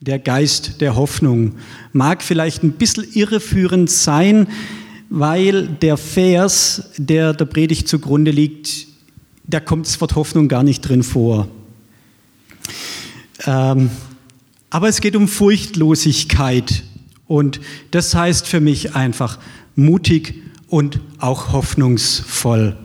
der Geist der Hoffnung. Mag vielleicht ein bisschen irreführend sein, weil der Vers, der der Predigt zugrunde liegt, da kommt das Wort Hoffnung gar nicht drin vor. Ähm, aber es geht um Furchtlosigkeit und das heißt für mich einfach mutig und auch hoffnungsvoll.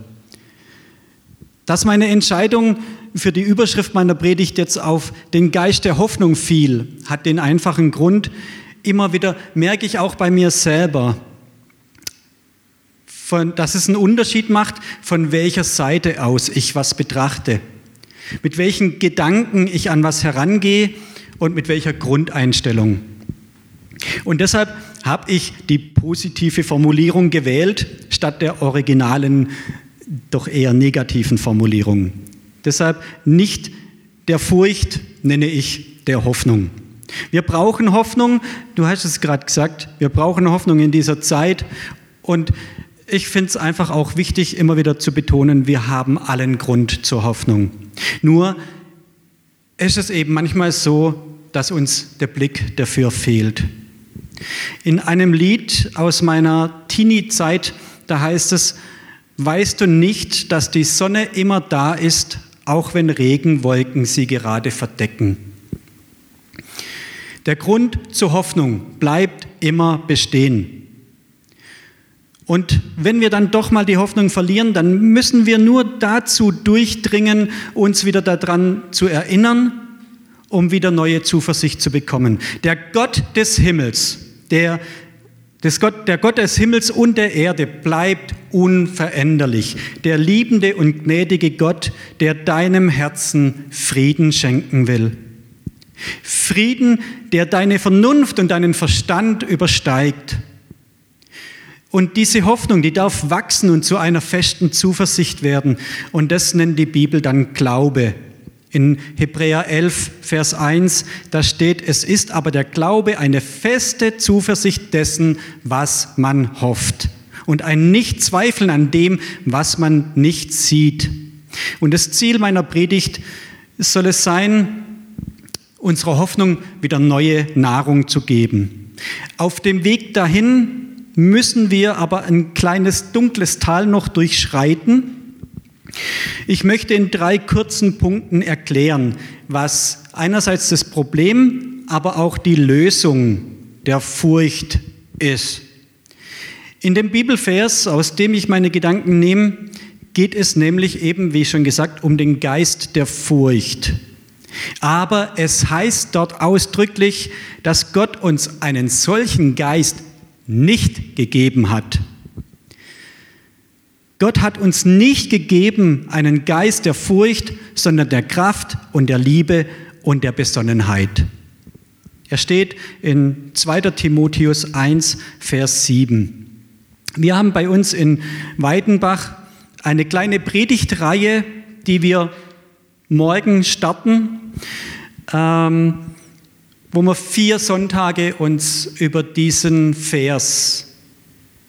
Dass meine Entscheidung für die Überschrift meiner Predigt jetzt auf den Geist der Hoffnung fiel, hat den einfachen Grund, immer wieder merke ich auch bei mir selber, von, dass es einen Unterschied macht, von welcher Seite aus ich was betrachte, mit welchen Gedanken ich an was herangehe und mit welcher Grundeinstellung. Und deshalb habe ich die positive Formulierung gewählt, statt der originalen, doch eher negativen Formulierung. Deshalb nicht der Furcht nenne ich der Hoffnung. Wir brauchen Hoffnung, du hast es gerade gesagt, wir brauchen Hoffnung in dieser Zeit und ich finde es einfach auch wichtig, immer wieder zu betonen, wir haben allen Grund zur Hoffnung. Nur ist es eben manchmal so, dass uns der Blick dafür fehlt. In einem Lied aus meiner Teenie-Zeit, da heißt es, weißt du nicht, dass die Sonne immer da ist, auch wenn Regenwolken sie gerade verdecken. Der Grund zur Hoffnung bleibt immer bestehen. Und wenn wir dann doch mal die Hoffnung verlieren, dann müssen wir nur dazu durchdringen, uns wieder daran zu erinnern, um wieder neue Zuversicht zu bekommen. Der Gott des Himmels, der, Gott, der Gott des Himmels und der Erde bleibt unveränderlich. Der liebende und gnädige Gott, der deinem Herzen Frieden schenken will. Frieden, der deine Vernunft und deinen Verstand übersteigt. Und diese Hoffnung, die darf wachsen und zu einer festen Zuversicht werden. Und das nennt die Bibel dann Glaube. In Hebräer 11, Vers 1, da steht, es ist aber der Glaube eine feste Zuversicht dessen, was man hofft und ein Nichtzweifeln an dem, was man nicht sieht. Und das Ziel meiner Predigt soll es sein, unserer Hoffnung wieder neue Nahrung zu geben. Auf dem Weg dahin müssen wir aber ein kleines dunkles Tal noch durchschreiten. Ich möchte in drei kurzen Punkten erklären, was einerseits das Problem, aber auch die Lösung der Furcht ist. In dem Bibelvers, aus dem ich meine Gedanken nehme, geht es nämlich eben, wie schon gesagt, um den Geist der Furcht. Aber es heißt dort ausdrücklich, dass Gott uns einen solchen Geist nicht gegeben hat. Gott hat uns nicht gegeben einen Geist der Furcht, sondern der Kraft und der Liebe und der Besonnenheit. Er steht in 2. Timotheus 1, Vers 7. Wir haben bei uns in Weidenbach eine kleine Predigtreihe, die wir morgen starten, ähm, wo wir vier Sonntage uns über diesen Vers,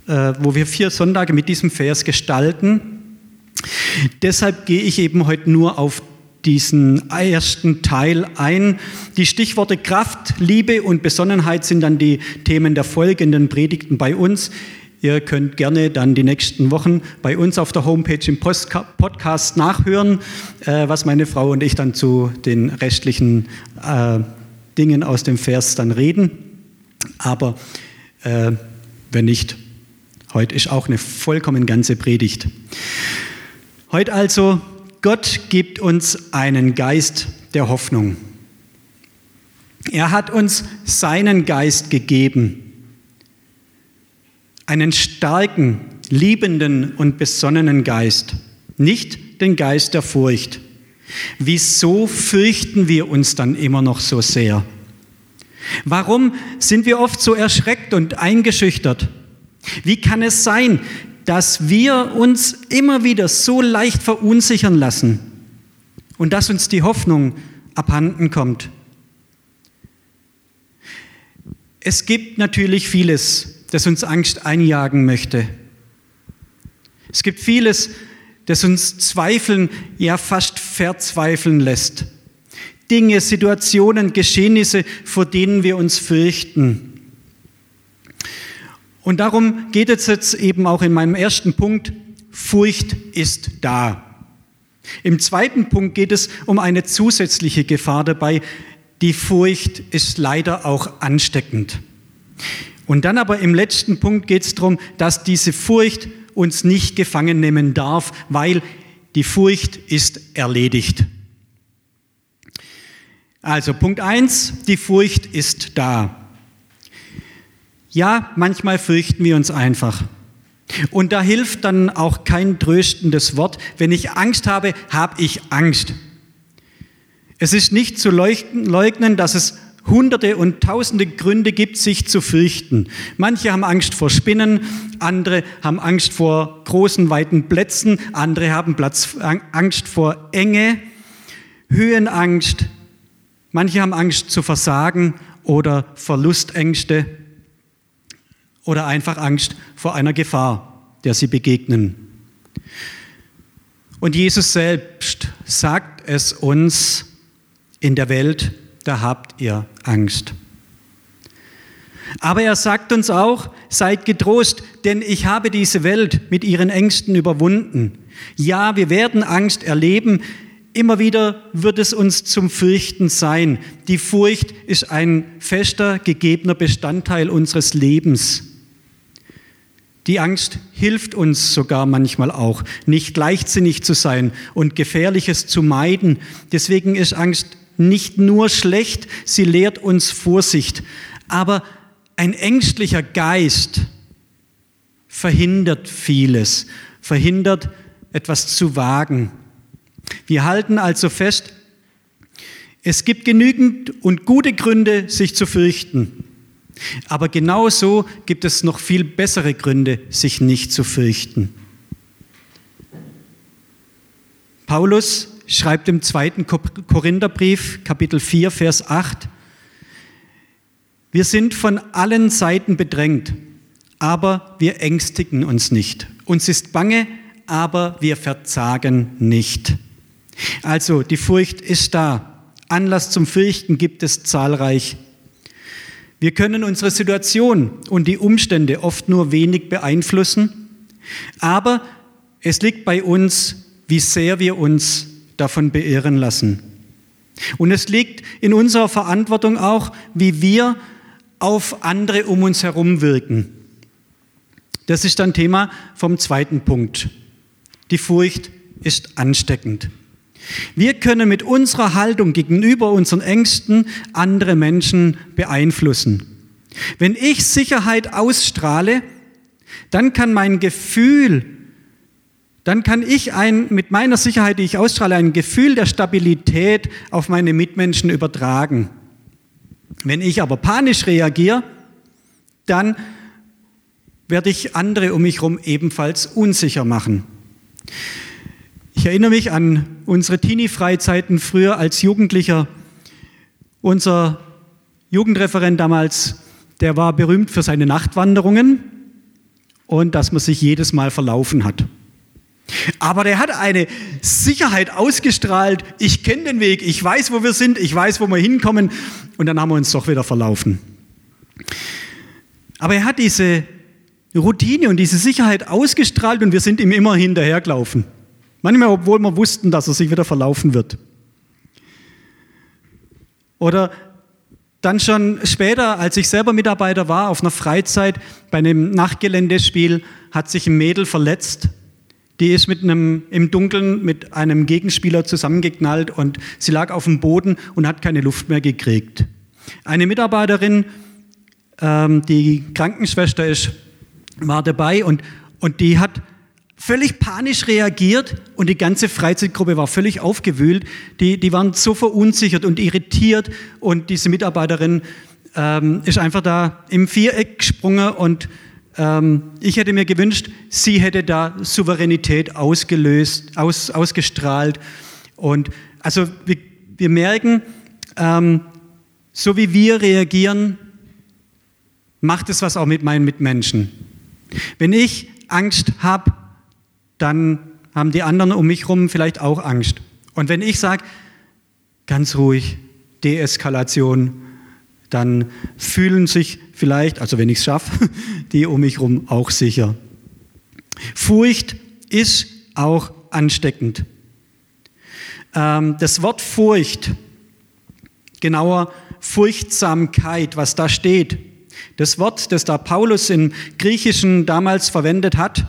wo wir vier Sonntage mit diesem Vers gestalten. Deshalb gehe ich eben heute nur auf diesen ersten Teil ein. Die Stichworte Kraft, Liebe und Besonnenheit sind dann die Themen der folgenden Predigten bei uns. Ihr könnt gerne dann die nächsten Wochen bei uns auf der Homepage im Podcast nachhören, äh, was meine Frau und ich dann zu den restlichen äh, Dingen aus dem Vers dann reden. Aber äh, wenn nicht, heute ist auch eine vollkommen ganze Predigt. Heute also, Gott gibt uns einen Geist der Hoffnung. Er hat uns seinen Geist gegeben einen starken, liebenden und besonnenen Geist, nicht den Geist der Furcht. Wieso fürchten wir uns dann immer noch so sehr? Warum sind wir oft so erschreckt und eingeschüchtert? Wie kann es sein, dass wir uns immer wieder so leicht verunsichern lassen und dass uns die Hoffnung abhanden kommt? Es gibt natürlich vieles, das uns Angst einjagen möchte. Es gibt vieles, das uns zweifeln, ja fast verzweifeln lässt. Dinge, Situationen, Geschehnisse, vor denen wir uns fürchten. Und darum geht es jetzt eben auch in meinem ersten Punkt, Furcht ist da. Im zweiten Punkt geht es um eine zusätzliche Gefahr dabei. Die Furcht ist leider auch ansteckend. Und dann aber im letzten Punkt geht es darum, dass diese Furcht uns nicht gefangen nehmen darf, weil die Furcht ist erledigt. Also Punkt 1, die Furcht ist da. Ja, manchmal fürchten wir uns einfach. Und da hilft dann auch kein tröstendes Wort. Wenn ich Angst habe, habe ich Angst. Es ist nicht zu leugnen, dass es hunderte und tausende Gründe gibt, sich zu fürchten. Manche haben Angst vor Spinnen, andere haben Angst vor großen, weiten Plätzen, andere haben Platz, Angst vor Enge, Höhenangst, Manche haben Angst zu versagen oder Verlustängste oder einfach Angst vor einer Gefahr, der sie begegnen. Und Jesus selbst sagt es uns, in der Welt, da habt ihr Angst. Aber er sagt uns auch, seid getrost, denn ich habe diese Welt mit ihren Ängsten überwunden. Ja, wir werden Angst erleben, Immer wieder wird es uns zum Fürchten sein. Die Furcht ist ein fester, gegebener Bestandteil unseres Lebens. Die Angst hilft uns sogar manchmal auch, nicht leichtsinnig zu sein und Gefährliches zu meiden. Deswegen ist Angst nicht nur schlecht, sie lehrt uns Vorsicht. Aber ein ängstlicher Geist verhindert vieles, verhindert etwas zu wagen. Wir halten also fest, es gibt genügend und gute Gründe, sich zu fürchten. Aber genauso gibt es noch viel bessere Gründe, sich nicht zu fürchten. Paulus schreibt im zweiten Korintherbrief, Kapitel 4, Vers 8, wir sind von allen Seiten bedrängt, aber wir ängstigen uns nicht. Uns ist bange, aber wir verzagen nicht. Also die Furcht ist da. Anlass zum Fürchten gibt es zahlreich. Wir können unsere Situation und die Umstände oft nur wenig beeinflussen, aber es liegt bei uns, wie sehr wir uns davon beirren lassen. Und es liegt in unserer Verantwortung auch, wie wir auf andere um uns herum wirken. Das ist dann Thema vom zweiten Punkt. Die Furcht ist ansteckend. Wir können mit unserer Haltung gegenüber unseren Ängsten andere Menschen beeinflussen. Wenn ich Sicherheit ausstrahle, dann kann mein Gefühl, dann kann ich ein, mit meiner Sicherheit, die ich ausstrahle, ein Gefühl der Stabilität auf meine Mitmenschen übertragen. Wenn ich aber panisch reagiere, dann werde ich andere um mich herum ebenfalls unsicher machen. Ich erinnere mich an unsere Teenie-Freizeiten früher als Jugendlicher. Unser Jugendreferent damals, der war berühmt für seine Nachtwanderungen und dass man sich jedes Mal verlaufen hat. Aber der hat eine Sicherheit ausgestrahlt. Ich kenne den Weg, ich weiß, wo wir sind, ich weiß, wo wir hinkommen. Und dann haben wir uns doch wieder verlaufen. Aber er hat diese Routine und diese Sicherheit ausgestrahlt und wir sind ihm immer hinterhergelaufen. Manchmal, obwohl wir wussten, dass er sich wieder verlaufen wird. Oder dann schon später, als ich selber Mitarbeiter war, auf einer Freizeit bei einem Nachtgeländespiel, hat sich ein Mädel verletzt. Die ist mit einem, im Dunkeln mit einem Gegenspieler zusammengeknallt und sie lag auf dem Boden und hat keine Luft mehr gekriegt. Eine Mitarbeiterin, ähm, die Krankenschwester ist, war dabei und, und die hat völlig panisch reagiert und die ganze Freizeitgruppe war völlig aufgewühlt. Die, die waren so verunsichert und irritiert und diese Mitarbeiterin ähm, ist einfach da im Viereck gesprungen und ähm, ich hätte mir gewünscht, sie hätte da Souveränität ausgelöst, aus, ausgestrahlt. Und also wir, wir merken, ähm, so wie wir reagieren, macht es was auch mit meinen Mitmenschen. Wenn ich Angst habe, dann haben die anderen um mich herum vielleicht auch Angst. Und wenn ich sage, ganz ruhig, Deeskalation, dann fühlen sich vielleicht, also wenn ich es schaffe, die um mich herum auch sicher. Furcht ist auch ansteckend. Ähm, das Wort Furcht, genauer Furchtsamkeit, was da steht, das Wort, das da Paulus im Griechischen damals verwendet hat,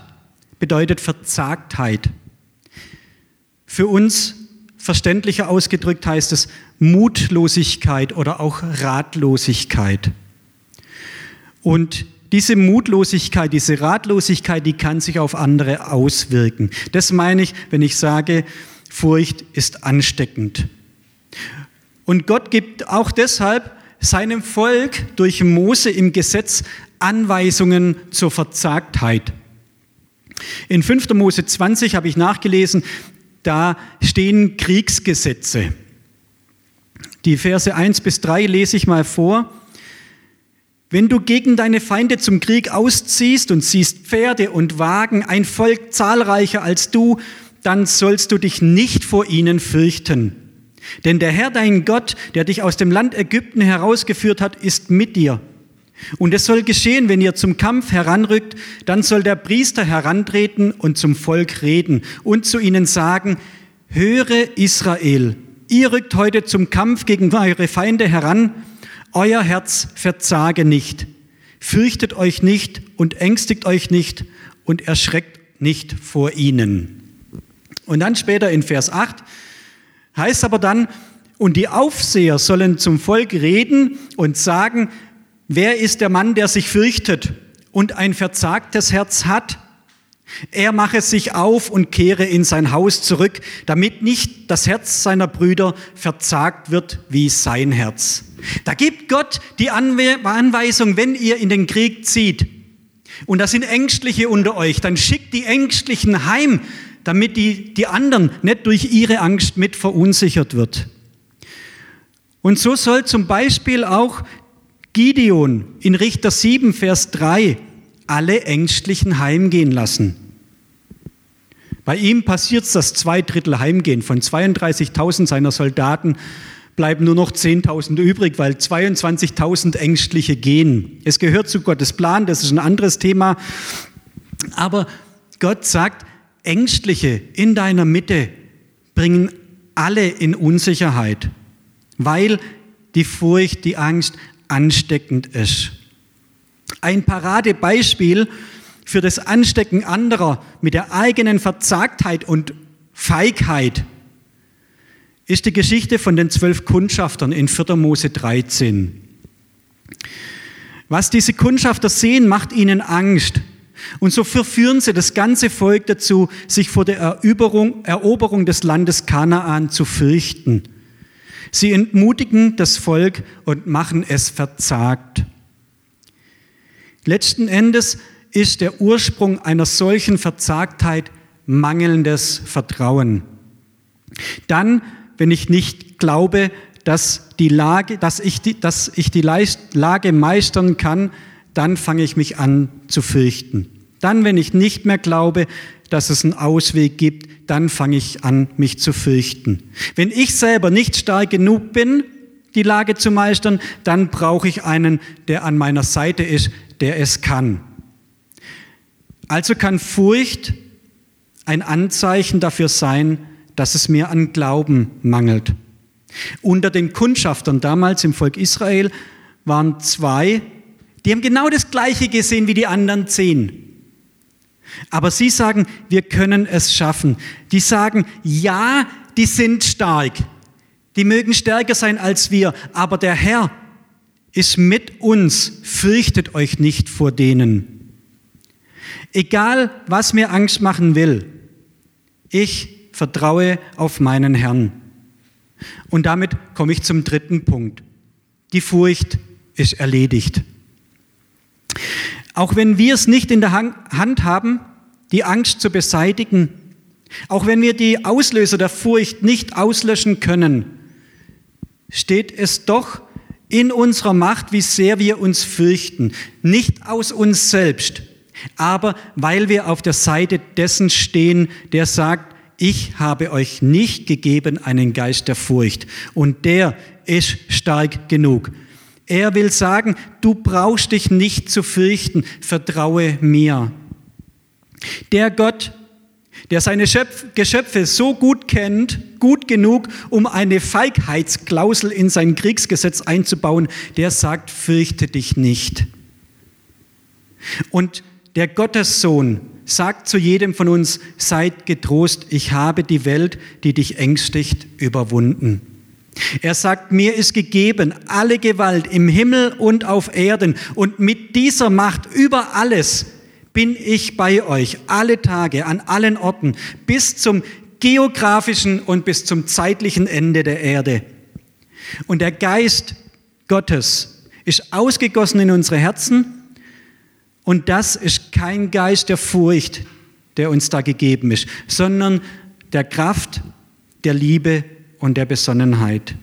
bedeutet Verzagtheit. Für uns verständlicher ausgedrückt heißt es Mutlosigkeit oder auch Ratlosigkeit. Und diese Mutlosigkeit, diese Ratlosigkeit, die kann sich auf andere auswirken. Das meine ich, wenn ich sage, Furcht ist ansteckend. Und Gott gibt auch deshalb seinem Volk durch Mose im Gesetz Anweisungen zur Verzagtheit. In 5. Mose 20 habe ich nachgelesen, da stehen Kriegsgesetze. Die Verse 1 bis 3 lese ich mal vor. Wenn du gegen deine Feinde zum Krieg ausziehst und siehst Pferde und Wagen, ein Volk zahlreicher als du, dann sollst du dich nicht vor ihnen fürchten. Denn der Herr dein Gott, der dich aus dem Land Ägypten herausgeführt hat, ist mit dir. Und es soll geschehen, wenn ihr zum Kampf heranrückt, dann soll der Priester herantreten und zum Volk reden und zu ihnen sagen, höre Israel, ihr rückt heute zum Kampf gegen eure Feinde heran, euer Herz verzage nicht, fürchtet euch nicht und ängstigt euch nicht und erschreckt nicht vor ihnen. Und dann später in Vers 8 heißt aber dann, und die Aufseher sollen zum Volk reden und sagen, Wer ist der Mann, der sich fürchtet und ein verzagtes Herz hat? Er mache sich auf und kehre in sein Haus zurück, damit nicht das Herz seiner Brüder verzagt wird wie sein Herz. Da gibt Gott die Anweisung, wenn ihr in den Krieg zieht und da sind Ängstliche unter euch, dann schickt die Ängstlichen heim, damit die, die anderen nicht durch ihre Angst mit verunsichert wird. Und so soll zum Beispiel auch Gideon in Richter 7, Vers 3 alle Ängstlichen heimgehen lassen. Bei ihm passiert es, dass zwei Drittel heimgehen. Von 32.000 seiner Soldaten bleiben nur noch 10.000 übrig, weil 22.000 Ängstliche gehen. Es gehört zu Gottes Plan, das ist ein anderes Thema. Aber Gott sagt, Ängstliche in deiner Mitte bringen alle in Unsicherheit, weil die Furcht, die Angst ansteckend ist. Ein Paradebeispiel für das Anstecken anderer mit der eigenen Verzagtheit und Feigheit ist die Geschichte von den zwölf Kundschaftern in 4. Mose 13. Was diese Kundschafter sehen, macht ihnen Angst. Und so verführen sie das ganze Volk dazu, sich vor der Eroberung, Eroberung des Landes Kanaan zu fürchten. Sie entmutigen das Volk und machen es verzagt. Letzten Endes ist der Ursprung einer solchen Verzagtheit mangelndes Vertrauen. Dann, wenn ich nicht glaube, dass, die Lage, dass, ich, die, dass ich die Lage meistern kann, dann fange ich mich an zu fürchten. Dann, wenn ich nicht mehr glaube, dass es einen Ausweg gibt, dann fange ich an, mich zu fürchten. Wenn ich selber nicht stark genug bin, die Lage zu meistern, dann brauche ich einen, der an meiner Seite ist, der es kann. Also kann Furcht ein Anzeichen dafür sein, dass es mir an Glauben mangelt. Unter den Kundschaftern damals im Volk Israel waren zwei, die haben genau das Gleiche gesehen wie die anderen zehn. Aber sie sagen, wir können es schaffen. Die sagen, ja, die sind stark. Die mögen stärker sein als wir, aber der Herr ist mit uns. Fürchtet euch nicht vor denen. Egal, was mir Angst machen will, ich vertraue auf meinen Herrn. Und damit komme ich zum dritten Punkt. Die Furcht ist erledigt. Auch wenn wir es nicht in der Hand haben, die Angst zu beseitigen, auch wenn wir die Auslöser der Furcht nicht auslöschen können, steht es doch in unserer Macht, wie sehr wir uns fürchten. Nicht aus uns selbst, aber weil wir auf der Seite dessen stehen, der sagt, ich habe euch nicht gegeben einen Geist der Furcht und der ist stark genug. Er will sagen, du brauchst dich nicht zu fürchten, vertraue mir. Der Gott, der seine Geschöpfe so gut kennt, gut genug, um eine Feigheitsklausel in sein Kriegsgesetz einzubauen, der sagt, fürchte dich nicht. Und der Gottessohn sagt zu jedem von uns, seid getrost, ich habe die Welt, die dich ängstigt, überwunden. Er sagt, mir ist gegeben alle Gewalt im Himmel und auf Erden und mit dieser Macht über alles bin ich bei euch alle Tage, an allen Orten, bis zum geografischen und bis zum zeitlichen Ende der Erde. Und der Geist Gottes ist ausgegossen in unsere Herzen und das ist kein Geist der Furcht, der uns da gegeben ist, sondern der Kraft, der Liebe und der Besonnenheit.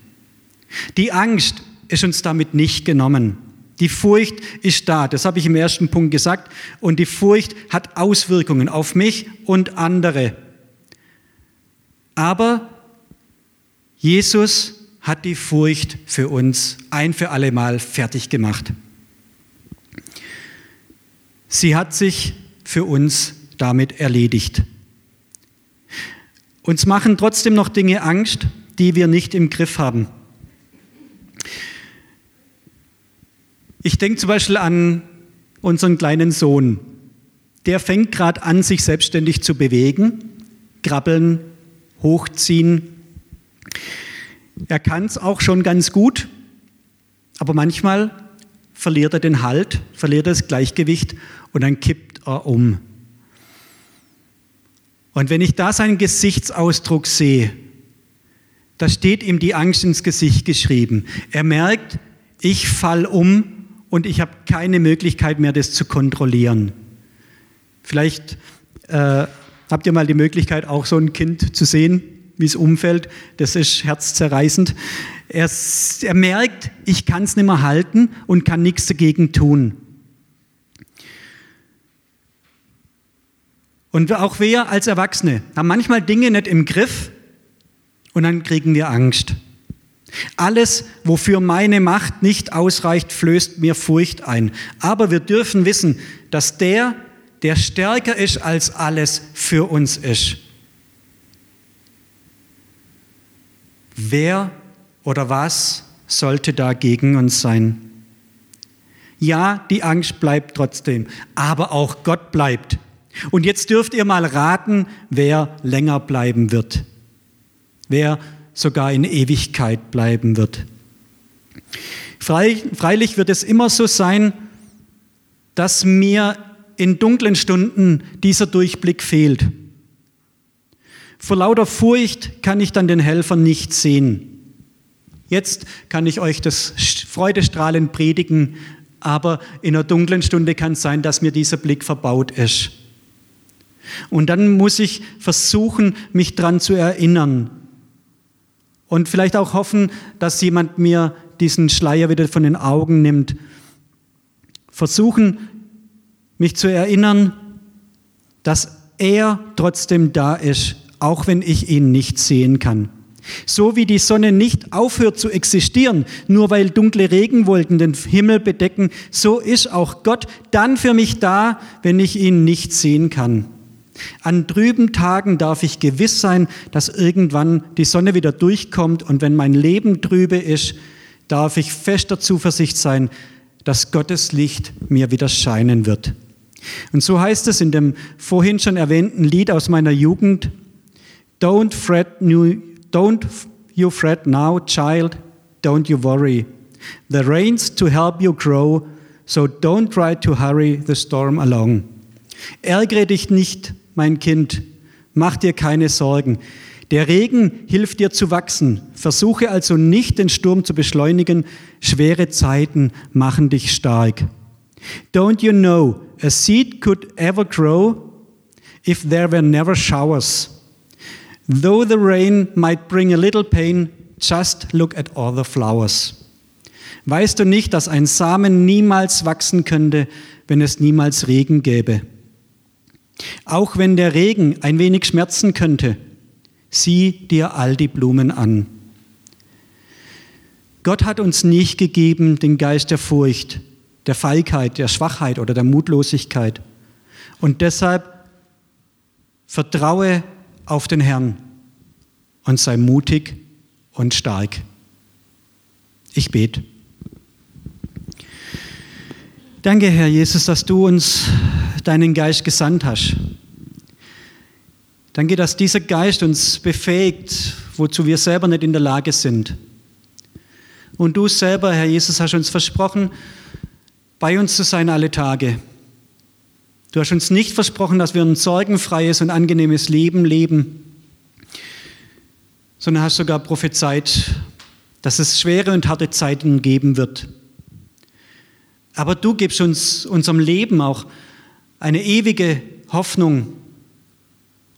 Die Angst ist uns damit nicht genommen. Die Furcht ist da, das habe ich im ersten Punkt gesagt, und die Furcht hat Auswirkungen auf mich und andere. Aber Jesus hat die Furcht für uns ein für alle Mal fertig gemacht. Sie hat sich für uns damit erledigt. Uns machen trotzdem noch Dinge Angst, die wir nicht im Griff haben. Ich denke zum Beispiel an unseren kleinen Sohn. Der fängt gerade an, sich selbstständig zu bewegen, krabbeln, hochziehen. Er kann es auch schon ganz gut, aber manchmal verliert er den Halt, verliert er das Gleichgewicht und dann kippt er um. Und wenn ich da seinen Gesichtsausdruck sehe, da steht ihm die Angst ins Gesicht geschrieben. Er merkt, ich fall um und ich habe keine Möglichkeit mehr, das zu kontrollieren. Vielleicht äh, habt ihr mal die Möglichkeit, auch so ein Kind zu sehen, wie es umfällt. Das ist herzzerreißend. Er, er merkt, ich kann es nicht mehr halten und kann nichts dagegen tun. Und auch wir als Erwachsene haben manchmal Dinge nicht im Griff und dann kriegen wir Angst. Alles, wofür meine Macht nicht ausreicht, flößt mir Furcht ein. Aber wir dürfen wissen, dass der, der stärker ist als alles, für uns ist. Wer oder was sollte da gegen uns sein? Ja, die Angst bleibt trotzdem, aber auch Gott bleibt. Und jetzt dürft ihr mal raten, wer länger bleiben wird. Wer sogar in Ewigkeit bleiben wird. Freilich wird es immer so sein, dass mir in dunklen Stunden dieser Durchblick fehlt. Vor lauter Furcht kann ich dann den Helfer nicht sehen. Jetzt kann ich euch das Freudestrahlen predigen, aber in einer dunklen Stunde kann es sein, dass mir dieser Blick verbaut ist. Und dann muss ich versuchen, mich daran zu erinnern, und vielleicht auch hoffen, dass jemand mir diesen Schleier wieder von den Augen nimmt. Versuchen, mich zu erinnern, dass er trotzdem da ist, auch wenn ich ihn nicht sehen kann. So wie die Sonne nicht aufhört zu existieren, nur weil dunkle Regenwolken den Himmel bedecken, so ist auch Gott dann für mich da, wenn ich ihn nicht sehen kann. An trüben Tagen darf ich gewiss sein, dass irgendwann die Sonne wieder durchkommt und wenn mein Leben trübe ist, darf ich fester Zuversicht sein, dass Gottes Licht mir wieder scheinen wird. Und so heißt es in dem vorhin schon erwähnten Lied aus meiner Jugend, Don't fret, new, don't you fret now, child, don't you worry. The rain's to help you grow, so don't try to hurry the storm along. Ärgere dich nicht, mein Kind, mach dir keine Sorgen. Der Regen hilft dir zu wachsen. Versuche also nicht, den Sturm zu beschleunigen. Schwere Zeiten machen dich stark. Don't you know, a seed could ever grow if there were never showers? Though the rain might bring a little pain, just look at all the flowers. Weißt du nicht, dass ein Samen niemals wachsen könnte, wenn es niemals Regen gäbe? Auch wenn der Regen ein wenig schmerzen könnte, Sieh dir all die Blumen an. Gott hat uns nicht gegeben den Geist der Furcht, der Feigheit, der Schwachheit oder der Mutlosigkeit. Und deshalb vertraue auf den Herrn und sei mutig und stark. Ich bete. Danke, Herr Jesus, dass du uns deinen Geist gesandt hast. Danke, dass dieser Geist uns befähigt, wozu wir selber nicht in der Lage sind. Und du selber, Herr Jesus, hast uns versprochen, bei uns zu sein alle Tage. Du hast uns nicht versprochen, dass wir ein sorgenfreies und angenehmes Leben leben, sondern hast sogar prophezeit, dass es schwere und harte Zeiten geben wird. Aber du gibst uns unserem Leben auch eine ewige Hoffnung.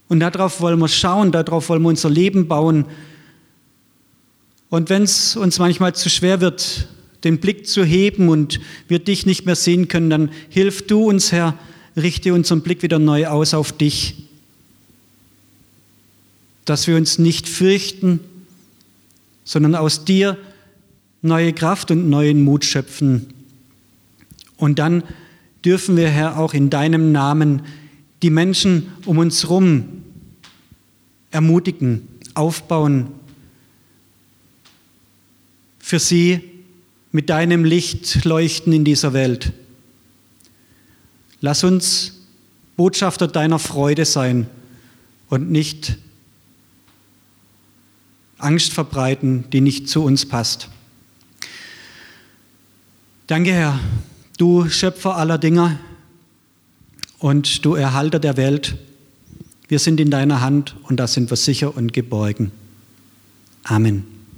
Und darauf wollen wir schauen, darauf wollen wir unser Leben bauen. Und wenn es uns manchmal zu schwer wird, den Blick zu heben und wir dich nicht mehr sehen können, dann hilf du uns, Herr, richte unseren Blick wieder neu aus auf dich, dass wir uns nicht fürchten, sondern aus dir neue Kraft und neuen Mut schöpfen. Und dann dürfen wir, Herr, auch in deinem Namen die Menschen um uns herum ermutigen, aufbauen, für sie mit deinem Licht leuchten in dieser Welt. Lass uns Botschafter deiner Freude sein und nicht Angst verbreiten, die nicht zu uns passt. Danke, Herr, du Schöpfer aller Dinge und du Erhalter der Welt. Wir sind in deiner Hand und da sind wir sicher und geborgen. Amen.